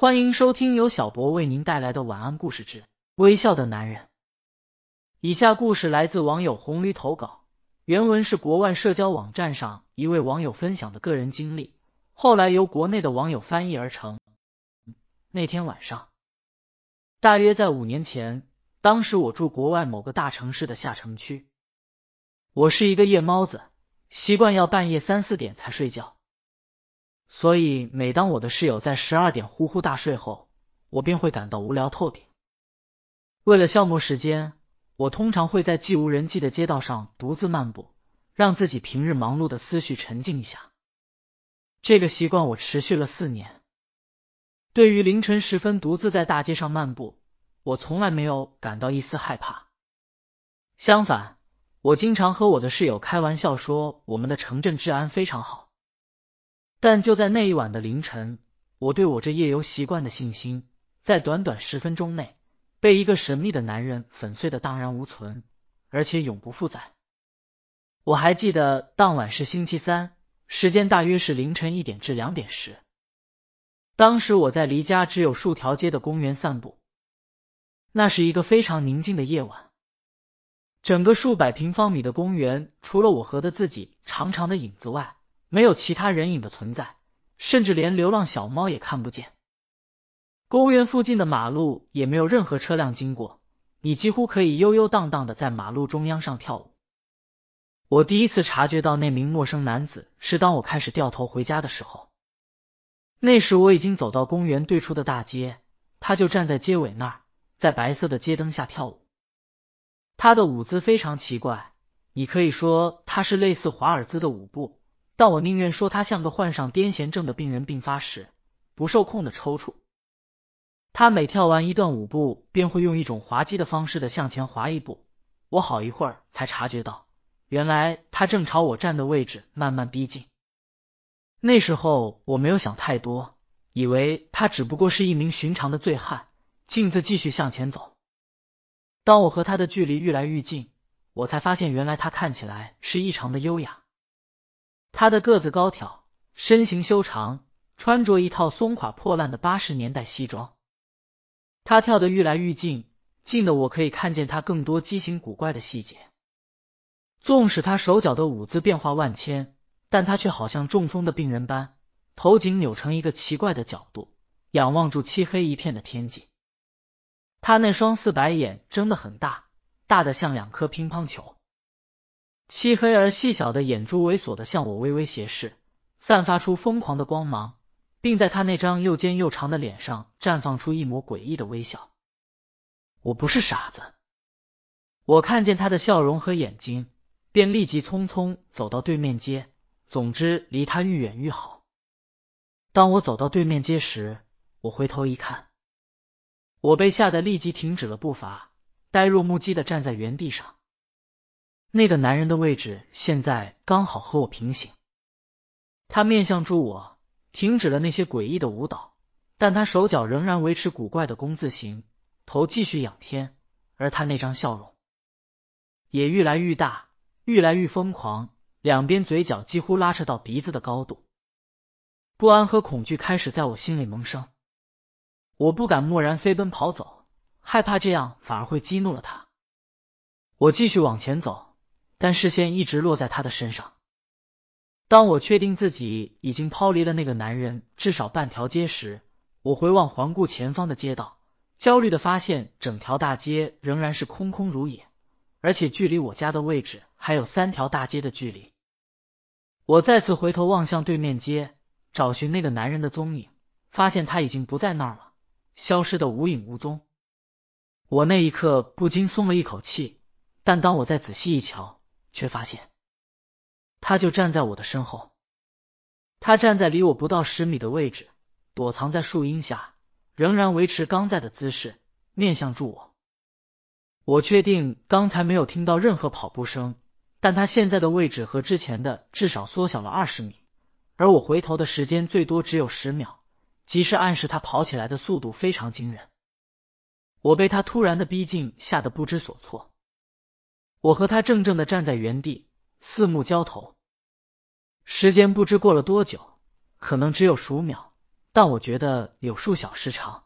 欢迎收听由小博为您带来的晚安故事之微笑的男人。以下故事来自网友红驴投稿，原文是国外社交网站上一位网友分享的个人经历，后来由国内的网友翻译而成。那天晚上，大约在五年前，当时我住国外某个大城市的下城区。我是一个夜猫子，习惯要半夜三四点才睡觉。所以，每当我的室友在十二点呼呼大睡后，我便会感到无聊透顶。为了消磨时间，我通常会在寂无人迹的街道上独自漫步，让自己平日忙碌的思绪沉静一下。这个习惯我持续了四年。对于凌晨时分独自在大街上漫步，我从来没有感到一丝害怕。相反，我经常和我的室友开玩笑说，我们的城镇治安非常好。但就在那一晚的凌晨，我对我这夜游习惯的信心，在短短十分钟内被一个神秘的男人粉碎的荡然无存，而且永不复在。我还记得当晚是星期三，时间大约是凌晨一点至两点时。当时我在离家只有数条街的公园散步，那是一个非常宁静的夜晚。整个数百平方米的公园，除了我和的自己长长的影子外，没有其他人影的存在，甚至连流浪小猫也看不见。公园附近的马路也没有任何车辆经过，你几乎可以悠悠荡荡的在马路中央上跳舞。我第一次察觉到那名陌生男子，是当我开始掉头回家的时候。那时我已经走到公园对出的大街，他就站在街尾那儿，在白色的街灯下跳舞。他的舞姿非常奇怪，你可以说他是类似华尔兹的舞步。但我宁愿说他像个患上癫痫症的病人病发时不受控的抽搐。他每跳完一段舞步，便会用一种滑稽的方式的向前滑一步。我好一会儿才察觉到，原来他正朝我站的位置慢慢逼近。那时候我没有想太多，以为他只不过是一名寻常的醉汉，径自继续向前走。当我和他的距离愈来愈近，我才发现，原来他看起来是异常的优雅。他的个子高挑，身形修长，穿着一套松垮破烂的八十年代西装。他跳得愈来愈近，近的我可以看见他更多畸形古怪的细节。纵使他手脚的舞姿变化万千，但他却好像中风的病人般，头颈扭成一个奇怪的角度，仰望住漆黑一片的天际。他那双四白眼睁得很大，大的像两颗乒乓球。漆黑而细小的眼珠猥琐的向我微微斜视，散发出疯狂的光芒，并在他那张又尖又长的脸上绽放出一抹诡异的微笑。我不是傻子，我看见他的笑容和眼睛，便立即匆匆走到对面街。总之，离他愈远愈好。当我走到对面街时，我回头一看，我被吓得立即停止了步伐，呆若木鸡的站在原地上。那个男人的位置现在刚好和我平行，他面向住我，停止了那些诡异的舞蹈，但他手脚仍然维持古怪的弓字形，头继续仰天，而他那张笑容也愈来愈大，愈来愈疯狂，两边嘴角几乎拉扯到鼻子的高度，不安和恐惧开始在我心里萌生，我不敢蓦然飞奔跑走，害怕这样反而会激怒了他，我继续往前走。但视线一直落在他的身上。当我确定自己已经抛离了那个男人至少半条街时，我回望环顾前方的街道，焦虑的发现整条大街仍然是空空如也，而且距离我家的位置还有三条大街的距离。我再次回头望向对面街，找寻那个男人的踪影，发现他已经不在那儿了，消失的无影无踪。我那一刻不禁松了一口气，但当我再仔细一瞧，却发现，他就站在我的身后。他站在离我不到十米的位置，躲藏在树荫下，仍然维持刚在的姿势，面向住我。我确定刚才没有听到任何跑步声，但他现在的位置和之前的至少缩小了二十米，而我回头的时间最多只有十秒，即是暗示他跑起来的速度非常惊人。我被他突然的逼近吓得不知所措。我和他怔怔的站在原地，四目交投。时间不知过了多久，可能只有数秒，但我觉得有数小时长。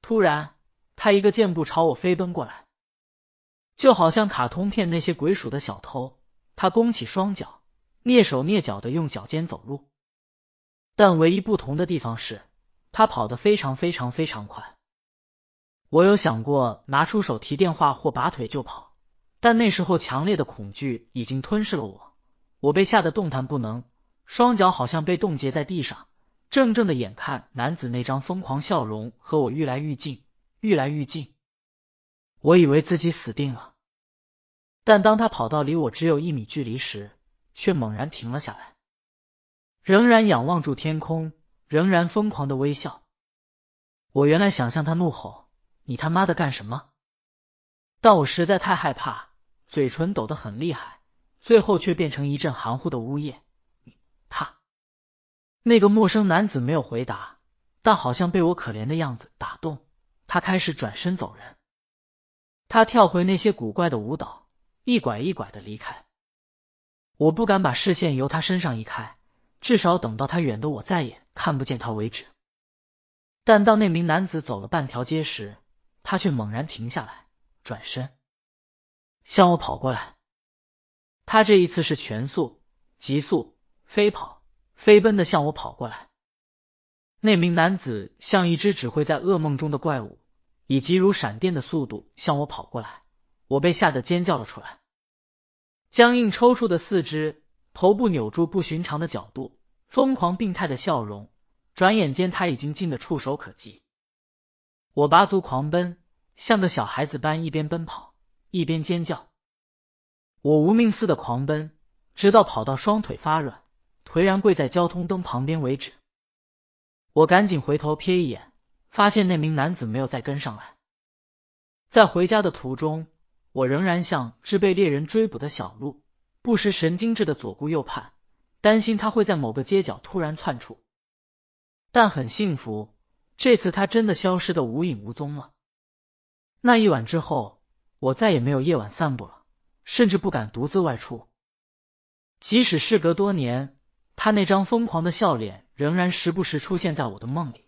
突然，他一个箭步朝我飞奔过来，就好像卡通片那些鬼鼠的小偷。他弓起双脚，蹑手蹑脚的用脚尖走路，但唯一不同的地方是，他跑得非常非常非常快。我有想过拿出手提电话或拔腿就跑，但那时候强烈的恐惧已经吞噬了我，我被吓得动弹不能，双脚好像被冻结在地上。怔怔的眼看男子那张疯狂笑容和我愈来愈近，愈来愈近，我以为自己死定了。但当他跑到离我只有一米距离时，却猛然停了下来，仍然仰望住天空，仍然疯狂的微笑。我原来想向他怒吼：“你他妈的干什么？”但我实在太害怕，嘴唇抖得很厉害，最后却变成一阵含糊的呜咽。他那个陌生男子没有回答，但好像被我可怜的样子打动，他开始转身走人。他跳回那些古怪的舞蹈，一拐一拐的离开。我不敢把视线由他身上移开，至少等到他远的我再也看不见他为止。但当那名男子走了半条街时，他却猛然停下来，转身向我跑过来。他这一次是全速、急速飞跑。飞奔的向我跑过来，那名男子像一只只会在噩梦中的怪物，以急如闪电的速度向我跑过来。我被吓得尖叫了出来，僵硬抽搐的四肢，头部扭住不寻常的角度，疯狂病态的笑容。转眼间，他已经近的触手可及。我拔足狂奔，像个小孩子般一边奔跑一边尖叫。我无命似的狂奔，直到跑到双腿发软。颓然跪在交通灯旁边为止。我赶紧回头瞥一眼，发现那名男子没有再跟上来。在回家的途中，我仍然像只被猎人追捕的小鹿，不时神经质的左顾右盼，担心他会在某个街角突然窜出。但很幸福，这次他真的消失的无影无踪了。那一晚之后，我再也没有夜晚散步了，甚至不敢独自外出。即使事隔多年。他那张疯狂的笑脸仍然时不时出现在我的梦里。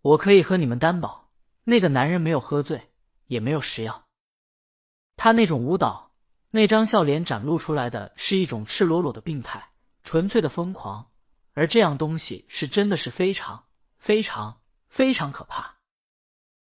我可以和你们担保，那个男人没有喝醉，也没有食药。他那种舞蹈，那张笑脸展露出来的是一种赤裸裸的病态，纯粹的疯狂。而这样东西是真的是非常非常非常可怕。